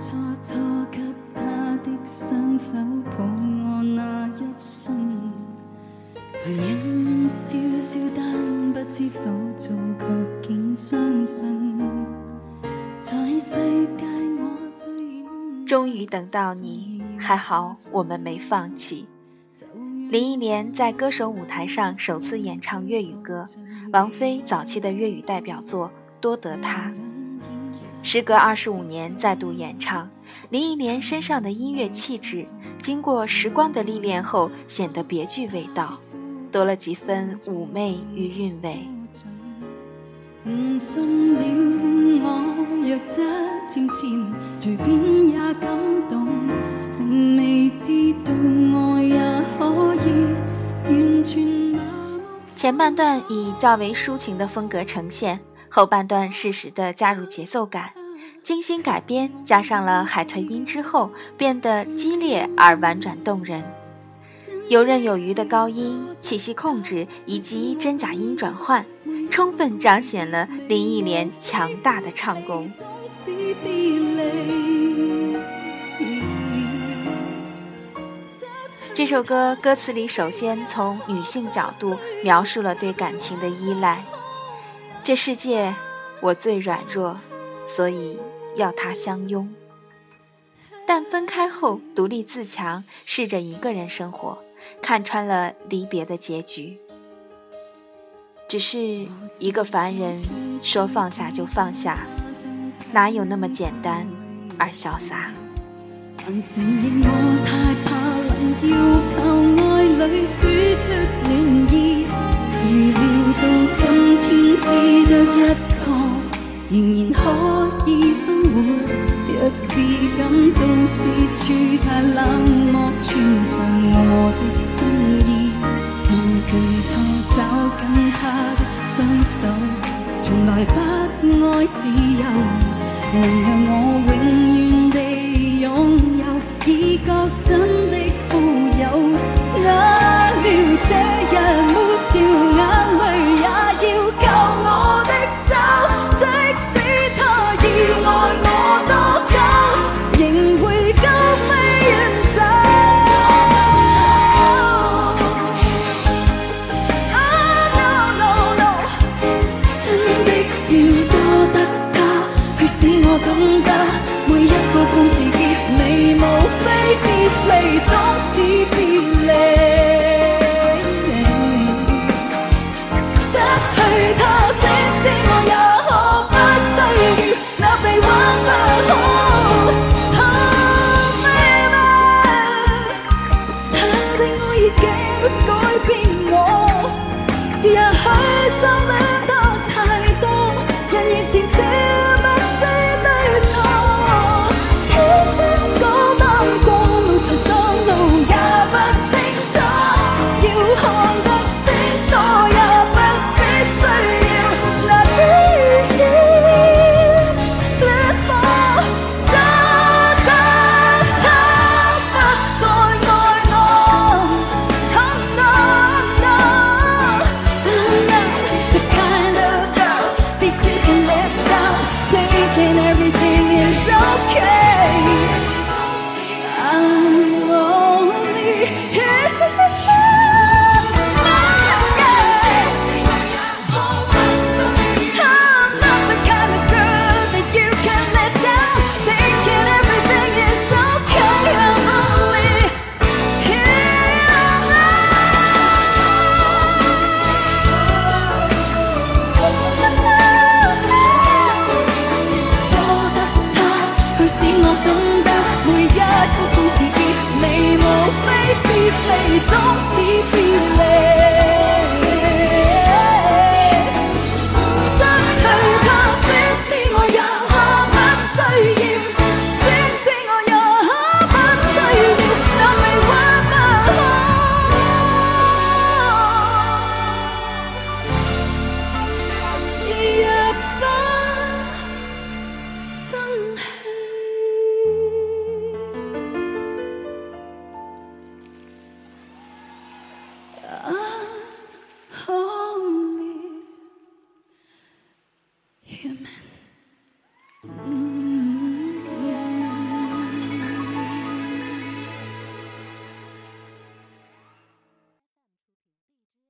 初初给他的双手抱我那一生，旁人笑笑，但不知所措，却竟相信，在世界我最终于等到你，还好我们没放弃。林忆莲在歌手舞台上首次演唱粤语歌，王菲早期的粤语代表作《多得他》。时隔二十五年再度演唱，林忆莲身上的音乐气质，经过时光的历练后，显得别具味道，多了几分妩媚与韵味。信了我若这渐渐，随便也感动，并未知道爱也可以完全。前半段以较为抒情的风格呈现。后半段适时的加入节奏感，精心改编，加上了海豚音之后，变得激烈而婉转动人。游刃有余的高音、气息控制以及真假音转换，充分彰显了林忆莲强大的唱功。这首歌歌词里首先从女性角度描述了对感情的依赖。这世界，我最软弱，所以要他相拥。但分开后独立自强，试着一个人生活，看穿了离别的结局。只是一个凡人说放下就放下，哪有那么简单而潇洒？只得一个，仍然可以生活。若是感到四处太冷漠，穿上我的冬衣，我最初找紧他的双手，从来不爱自由，能让我永远未总是别离，失去他，谁知我也可不需要那臂弯。不可，他的爱已经改变我，也许心里。泪总是别离